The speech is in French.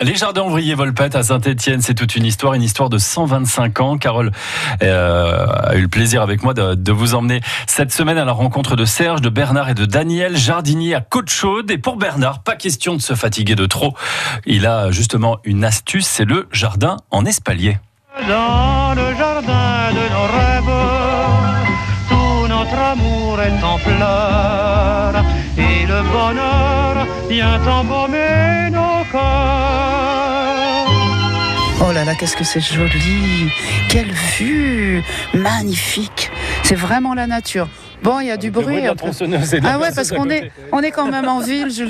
Les jardins ouvriers Volpette à Saint-Etienne, c'est toute une histoire, une histoire de 125 ans. Carole euh, a eu le plaisir avec moi de, de, vous emmener cette semaine à la rencontre de Serge, de Bernard et de Daniel, jardinier à Côte-Chaude. Et pour Bernard, pas question de se fatiguer de trop. Il a justement une astuce, c'est le jardin en espalier. Dans le jardin de nos rêves, tout notre amour est en fleurs vient embaumer nos cœurs. Oh là là, qu'est-ce que c'est joli Quelle vue Magnifique C'est vraiment la nature. Bon, il y a du bruit. après. Ah ouais, parce qu'on est, on est quand même en ville, Julie.